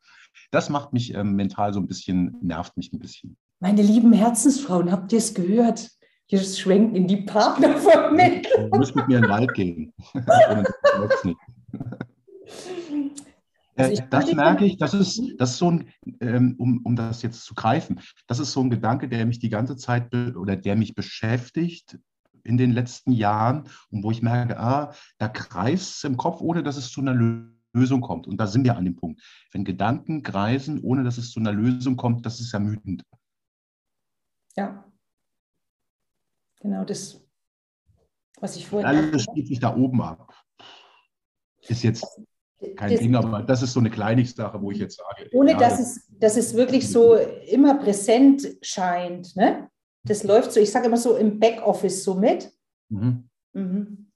S2: Das macht mich äh, mental so ein bisschen, nervt mich ein bisschen.
S1: Meine lieben Herzensfrauen, habt ihr es gehört? Wir schwenken in die Partnervermittlung.
S2: Du musst mit mir in den Wald gehen. Also äh, das merke ich, das ist, das ist so ein, ähm, um, um das jetzt zu greifen, das ist so ein Gedanke, der mich die ganze Zeit oder der mich beschäftigt in den letzten Jahren und wo ich merke, ah, da kreist es im Kopf, ohne dass es zu einer Lösung kommt. Und da sind wir an dem Punkt. Wenn Gedanken kreisen, ohne dass es zu einer Lösung kommt, das ist ermüdend.
S1: Ja. Genau das, was ich vorhin.
S2: Alles spielt sich da oben ab. Ist jetzt kein das, Ding, aber das ist so eine Kleinigsache, wo ich jetzt sage.
S1: Ohne ja, dass, es, dass es wirklich so immer präsent scheint. Ne? Das läuft so, ich sage immer so im Backoffice so mit. Mhm. Mhm.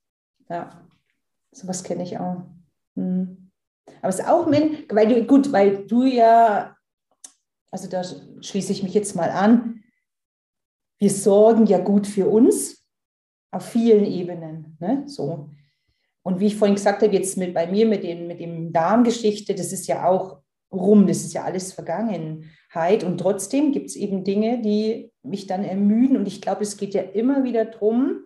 S1: Ja, sowas kenne ich auch. Mhm. Aber es ist auch, weil du, gut, weil du ja, also da schließe ich mich jetzt mal an, wir sorgen ja gut für uns auf vielen Ebenen. Ne? So. Und wie ich vorhin gesagt habe, jetzt mit, bei mir mit, den, mit dem Darmgeschichte, das ist ja auch rum, das ist ja alles Vergangenheit. Und trotzdem gibt es eben Dinge, die mich dann ermüden. Und ich glaube, es geht ja immer wieder darum,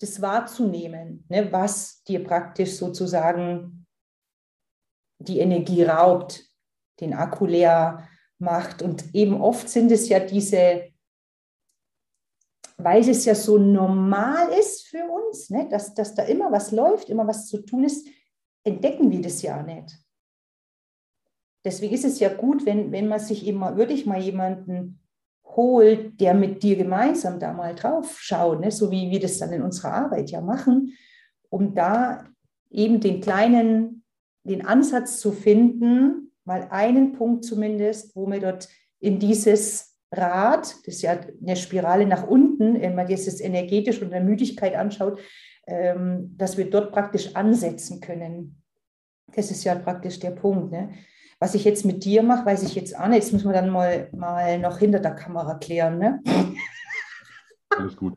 S1: das wahrzunehmen, ne, was dir praktisch sozusagen die Energie raubt, den Akku leer macht. Und eben oft sind es ja diese weil es ja so normal ist für uns, ne, dass, dass da immer was läuft, immer was zu tun ist, entdecken wir das ja nicht. Deswegen ist es ja gut, wenn, wenn man sich eben mal, wirklich mal jemanden holt, der mit dir gemeinsam da mal drauf schaut, ne, so wie wir das dann in unserer Arbeit ja machen, um da eben den kleinen, den Ansatz zu finden, mal einen Punkt zumindest, wo wir dort in dieses Rad, das ist ja eine Spirale nach unten, wenn man jetzt das energetisch und der Müdigkeit anschaut, ähm, dass wir dort praktisch ansetzen können. Das ist ja praktisch der Punkt. Ne? Was ich jetzt mit dir mache, weiß ich jetzt auch nicht. Jetzt müssen wir dann mal, mal noch hinter der Kamera klären. Ne?
S2: Alles gut.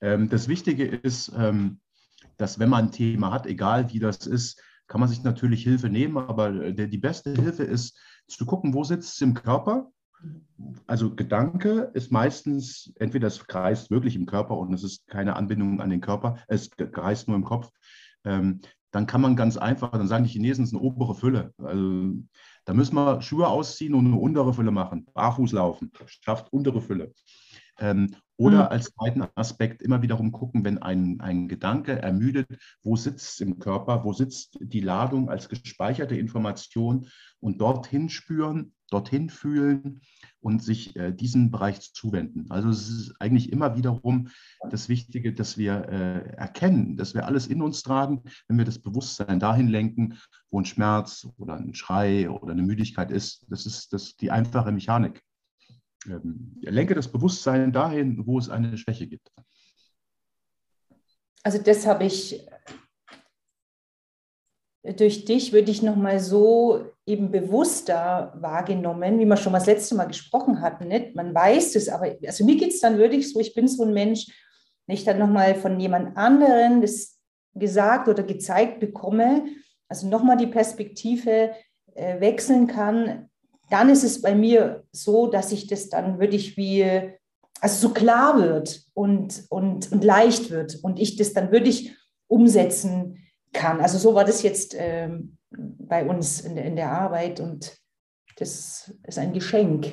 S2: Ähm, das Wichtige ist, ähm, dass wenn man ein Thema hat, egal wie das ist, kann man sich natürlich Hilfe nehmen, aber die beste Hilfe ist zu gucken, wo sitzt es im Körper also Gedanke ist meistens, entweder es kreist wirklich im Körper und es ist keine Anbindung an den Körper, es kreist nur im Kopf. Ähm, dann kann man ganz einfach, dann sagen die Chinesen, es ist eine obere Fülle. Also, da müssen wir Schuhe ausziehen und eine untere Fülle machen. Barfuß laufen, schafft untere Fülle. Ähm, oder mhm. als zweiten Aspekt immer wiederum gucken, wenn ein, ein Gedanke ermüdet, wo sitzt es im Körper, wo sitzt die Ladung als gespeicherte Information und dorthin spüren, dorthin fühlen und sich äh, diesem Bereich zuwenden. Also es ist eigentlich immer wiederum das Wichtige, dass wir äh, erkennen, dass wir alles in uns tragen, wenn wir das Bewusstsein dahin lenken, wo ein Schmerz oder ein Schrei oder eine Müdigkeit ist. Das ist das, die einfache Mechanik lenke das Bewusstsein dahin, wo es eine Schwäche gibt.
S1: Also das habe ich durch dich würde ich nochmal so eben bewusster wahrgenommen, wie wir schon mal das letzte Mal gesprochen hatten. Nicht? Man weiß es, aber also mir geht es dann wirklich so, ich bin so ein Mensch, wenn ich dann nochmal von jemand anderen das gesagt oder gezeigt bekomme, also nochmal die Perspektive äh, wechseln kann, dann ist es bei mir so, dass ich das dann wirklich wie, also so klar wird und, und, und leicht wird und ich das dann wirklich umsetzen kann. Also so war das jetzt ähm, bei uns in der, in der Arbeit und das ist ein Geschenk.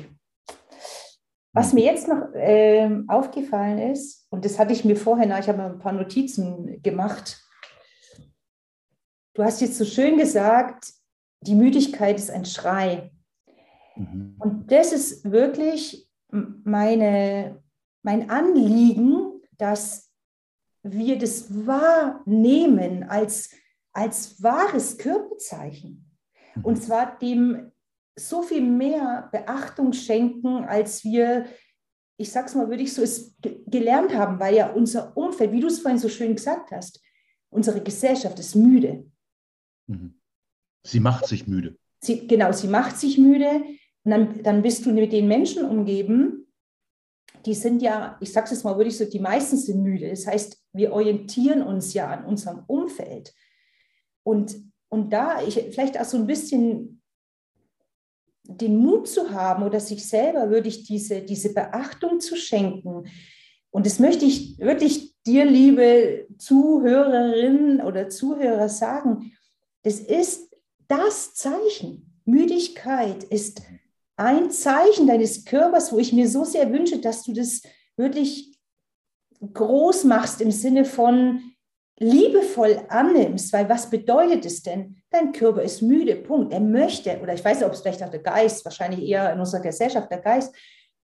S1: Was mir jetzt noch ähm, aufgefallen ist, und das hatte ich mir vorher, ich habe ein paar Notizen gemacht. Du hast jetzt so schön gesagt, die Müdigkeit ist ein Schrei. Mhm. Und das ist wirklich meine, mein Anliegen, dass wir das wahrnehmen als, als wahres Körperzeichen. Mhm. Und zwar dem so viel mehr Beachtung schenken, als wir, ich sag's mal, würde ich so es gelernt haben, weil ja unser Umfeld, wie du es vorhin so schön gesagt hast, unsere Gesellschaft ist müde.
S2: Mhm. Sie macht sich müde.
S1: Sie, genau, sie macht sich müde. Und dann, dann bist du mit den Menschen umgeben, die sind ja, ich sage es mal wirklich so, die meisten sind müde. Das heißt, wir orientieren uns ja an unserem Umfeld. Und, und da ich vielleicht auch so ein bisschen den Mut zu haben oder sich selber wirklich diese, diese Beachtung zu schenken. Und das möchte ich wirklich dir, liebe Zuhörerinnen oder Zuhörer, sagen. Das ist das Zeichen. Müdigkeit ist ein Zeichen deines Körpers, wo ich mir so sehr wünsche, dass du das wirklich groß machst im Sinne von liebevoll annimmst, weil was bedeutet es denn? Dein Körper ist müde, Punkt. Er möchte, oder ich weiß nicht, ob es vielleicht auch der Geist, wahrscheinlich eher in unserer Gesellschaft der Geist,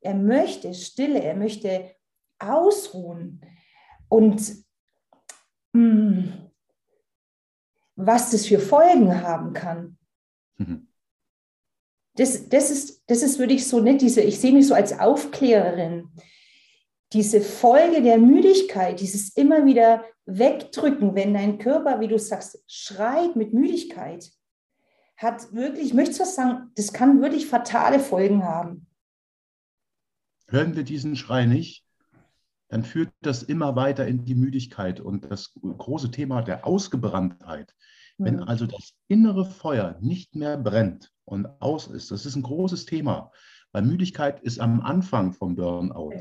S1: er möchte Stille, er möchte ausruhen. Und mh, hm, was das für Folgen haben kann. Mhm das, das, ist, das ist wirklich so nicht diese, ich sehe mich so als Aufklärerin. Diese Folge der Müdigkeit, dieses immer wieder wegdrücken, wenn dein Körper, wie du sagst, schreit mit Müdigkeit, hat wirklich, ich möchte was sagen, das kann wirklich fatale Folgen haben.
S2: Hören wir diesen Schrei nicht, dann führt das immer weiter in die Müdigkeit und das große Thema der Ausgebranntheit. Wenn mhm. also das innere Feuer nicht mehr brennt, und aus ist. Das ist ein großes Thema, weil Müdigkeit ist am Anfang vom Burnout.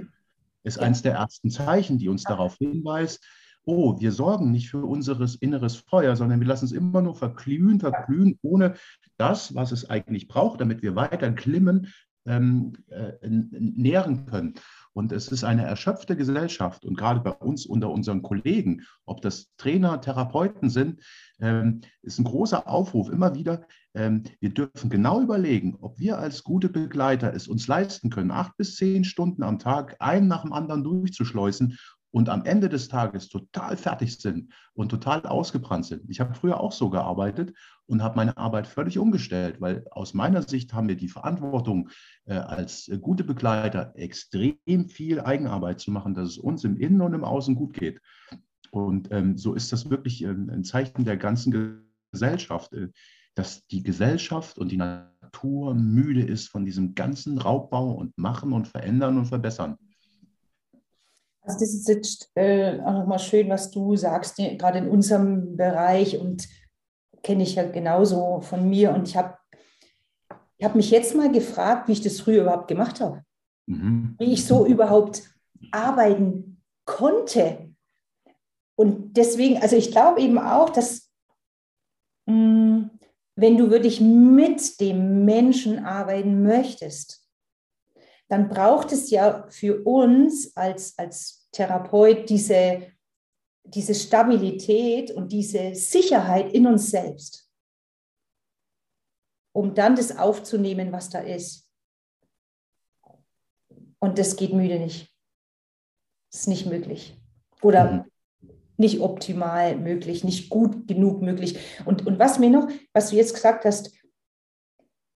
S2: Ist ja. eines der ersten Zeichen, die uns darauf hinweist, oh, wir sorgen nicht für unser inneres Feuer, sondern wir lassen es immer nur verglühen, verglühen, ohne das, was es eigentlich braucht, damit wir weiter glimmen, ähm, äh, nähren können. Und es ist eine erschöpfte Gesellschaft und gerade bei uns unter unseren Kollegen, ob das Trainer, Therapeuten sind, ähm, ist ein großer Aufruf immer wieder. Ähm, wir dürfen genau überlegen, ob wir als gute Begleiter es uns leisten können, acht bis zehn Stunden am Tag einen nach dem anderen durchzuschleusen und am Ende des Tages total fertig sind und total ausgebrannt sind. Ich habe früher auch so gearbeitet und habe meine Arbeit völlig umgestellt, weil aus meiner Sicht haben wir die Verantwortung äh, als äh, gute Begleiter extrem viel Eigenarbeit zu machen, dass es uns im Innen und im Außen gut geht. Und ähm, so ist das wirklich ein, ein Zeichen der ganzen Gesellschaft, äh, dass die Gesellschaft und die Natur müde ist von diesem ganzen Raubbau und Machen und Verändern und Verbessern.
S1: Also das ist jetzt äh, auch nochmal schön, was du sagst, gerade in unserem Bereich und kenne ich ja genauso von mir. Und ich habe ich hab mich jetzt mal gefragt, wie ich das früher überhaupt gemacht habe. Mhm. Wie ich so überhaupt arbeiten konnte. Und deswegen, also ich glaube eben auch, dass mh, mm, wenn du wirklich mit dem Menschen arbeiten möchtest, dann braucht es ja für uns als, als Therapeut diese, diese Stabilität und diese Sicherheit in uns selbst, um dann das aufzunehmen, was da ist. Und das geht müde nicht. Das ist nicht möglich. Oder mhm. nicht optimal möglich, nicht gut genug möglich. Und, und was mir noch, was du jetzt gesagt hast,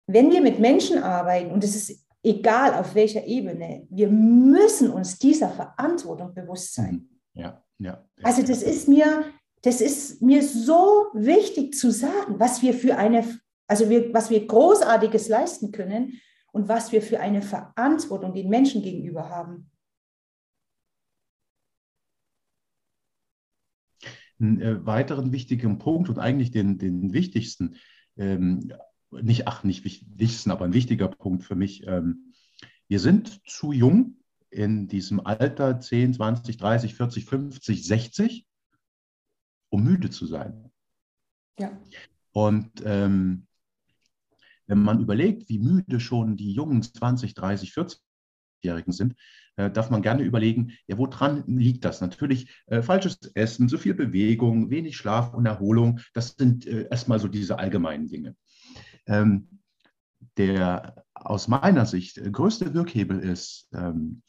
S1: wenn wir mit Menschen arbeiten, und es ist egal auf welcher Ebene, wir müssen uns dieser Verantwortung bewusst sein.
S2: Mhm. Ja, ja.
S1: Also das ist mir, das ist mir so wichtig zu sagen, was wir für eine, also wir, was wir Großartiges leisten können und was wir für eine Verantwortung den Menschen gegenüber haben.
S2: einen äh, weiteren wichtigen Punkt und eigentlich den, den wichtigsten, ähm, nicht, ach, nicht wichtigsten, aber ein wichtiger Punkt für mich. Ähm, wir sind zu jung in diesem Alter 10, 20, 30, 40, 50, 60, um müde zu sein. Ja. Und ähm, wenn man überlegt, wie müde schon die jungen 20, 30, 40-Jährigen sind, äh, darf man gerne überlegen, ja, woran liegt das? Natürlich äh, falsches Essen, zu viel Bewegung, wenig Schlaf und Erholung. Das sind äh, erstmal so diese allgemeinen Dinge. Ähm, der aus meiner Sicht größte Wirkhebel ist, ähm,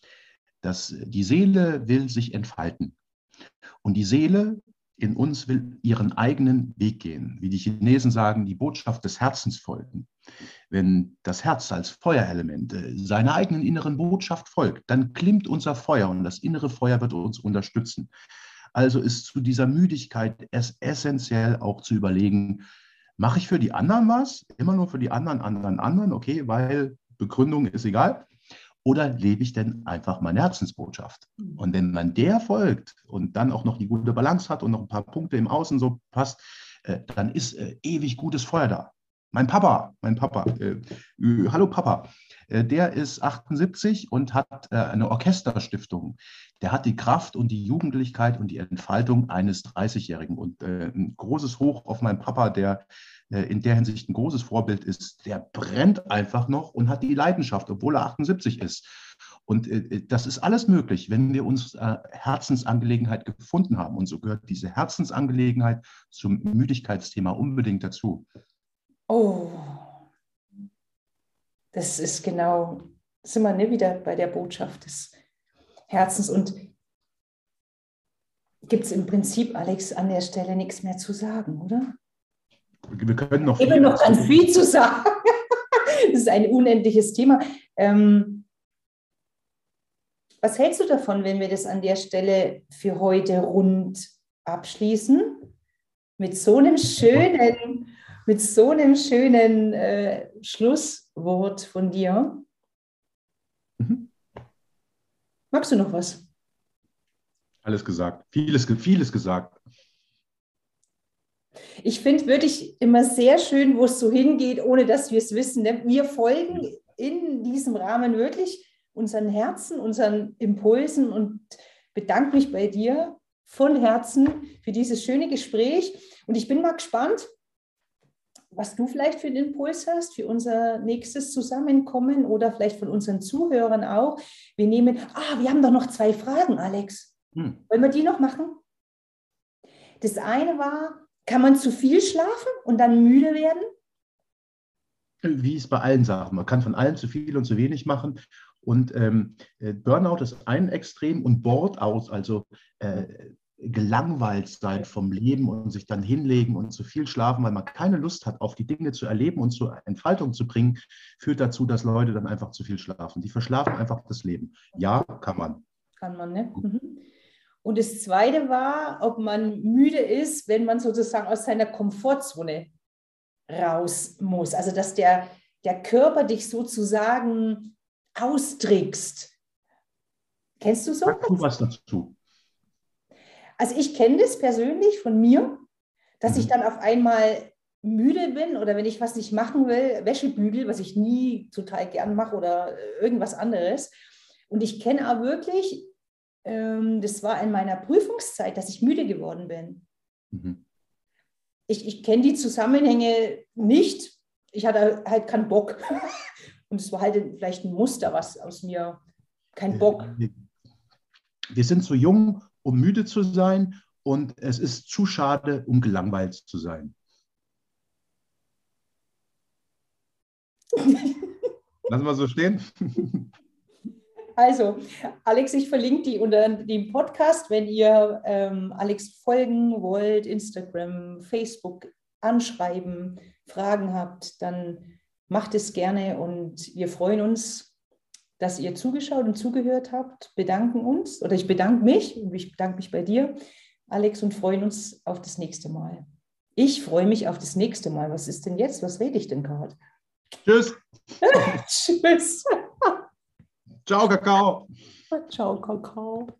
S2: dass die Seele will sich entfalten. Und die Seele in uns will ihren eigenen Weg gehen. Wie die Chinesen sagen, die Botschaft des Herzens folgen. Wenn das Herz als Feuerelement äh, seiner eigenen inneren Botschaft folgt, dann klimmt unser Feuer und das innere Feuer wird uns unterstützen. Also ist zu dieser Müdigkeit es essentiell auch zu überlegen, mache ich für die anderen was? Immer nur für die anderen, anderen, anderen, okay, weil Begründung ist egal. Oder lebe ich denn einfach meine Herzensbotschaft? Mhm. Und wenn man der folgt und dann auch noch die gute Balance hat und noch ein paar Punkte im Außen so passt, äh, dann ist äh, ewig gutes Feuer da. Mein Papa, mein Papa, äh, äh hallo Papa, äh, der ist 78 und hat äh, eine Orchesterstiftung. Der hat die Kraft und die Jugendlichkeit und die Entfaltung eines 30-Jährigen. Und ein großes Hoch auf meinen Papa, der äh, in der Hinsicht ein großes Vorbild ist, der brennt einfach noch und hat die Leidenschaft, obwohl er 78 ist. Und äh, äh, das ist alles möglich, wenn wir uns Herzensangelegenheit gefunden haben. Und so gehört diese Herzensangelegenheit zum Müdigkeitsthema unbedingt dazu.
S1: Oh, das ist genau, sind wir ne, wieder bei der Botschaft des Herzens. Und gibt es im Prinzip, Alex, an der Stelle nichts mehr zu sagen, oder?
S2: Wir können noch
S1: viel, noch ganz viel zu sagen. das ist ein unendliches Thema. Ähm, was hältst du davon, wenn wir das an der Stelle für heute rund abschließen? Mit so einem schönen, mit so einem schönen äh, Schlusswort von dir. Mhm. Magst du noch was?
S2: Alles gesagt. Vieles, vieles gesagt.
S1: Ich finde wirklich immer sehr schön, wo es so hingeht, ohne dass wir es wissen. Ne? Wir folgen in diesem Rahmen wirklich unseren Herzen, unseren Impulsen und bedanke mich bei dir von Herzen für dieses schöne Gespräch. Und ich bin mal gespannt, was du vielleicht für einen Impuls hast für unser nächstes Zusammenkommen oder vielleicht von unseren Zuhörern auch. Wir nehmen, ah, wir haben doch noch zwei Fragen, Alex. Hm. Wollen wir die noch machen? Das eine war, kann man zu viel schlafen und dann müde werden?
S2: Wie es bei allen Sachen. Man kann von allen zu viel und zu wenig machen. Und ähm, äh, Burnout ist ein Extrem und Board-out, also äh, gelangweilt sein vom Leben und sich dann hinlegen und zu viel schlafen, weil man keine Lust hat, auf die Dinge zu erleben und zur Entfaltung zu bringen, führt dazu, dass Leute dann einfach zu viel schlafen. Die verschlafen einfach das Leben. Ja, kann man.
S1: Kann man, ne? Mhm. Und das Zweite war, ob man müde ist, wenn man sozusagen aus seiner Komfortzone raus muss. Also dass der, der Körper dich sozusagen austrickst. Kennst du so?
S2: Sag du was dazu.
S1: Also ich kenne das persönlich von mir, dass mhm. ich dann auf einmal müde bin oder wenn ich was nicht machen will, Wäsche bügel, was ich nie total gern mache oder irgendwas anderes. Und ich kenne auch wirklich ähm, das war in meiner Prüfungszeit, dass ich müde geworden bin. Mhm. Ich, ich kenne die Zusammenhänge nicht. Ich hatte halt keinen Bock. Und es war halt vielleicht ein Muster, was aus mir kein Bock.
S2: Wir sind zu jung, um müde zu sein und es ist zu schade, um gelangweilt zu sein. Lassen wir so stehen.
S1: Also, Alex, ich verlinke die unter dem Podcast, wenn ihr ähm, Alex folgen wollt, Instagram, Facebook anschreiben, Fragen habt, dann macht es gerne und wir freuen uns, dass ihr zugeschaut und zugehört habt, bedanken uns oder ich bedanke mich und ich bedanke mich bei dir, Alex, und freuen uns auf das nächste Mal. Ich freue mich auf das nächste Mal. Was ist denn jetzt? Was rede ich denn gerade?
S2: Tschüss.
S1: Tschüss.
S2: Ciao, Kakao.
S1: Ciao, Kakao.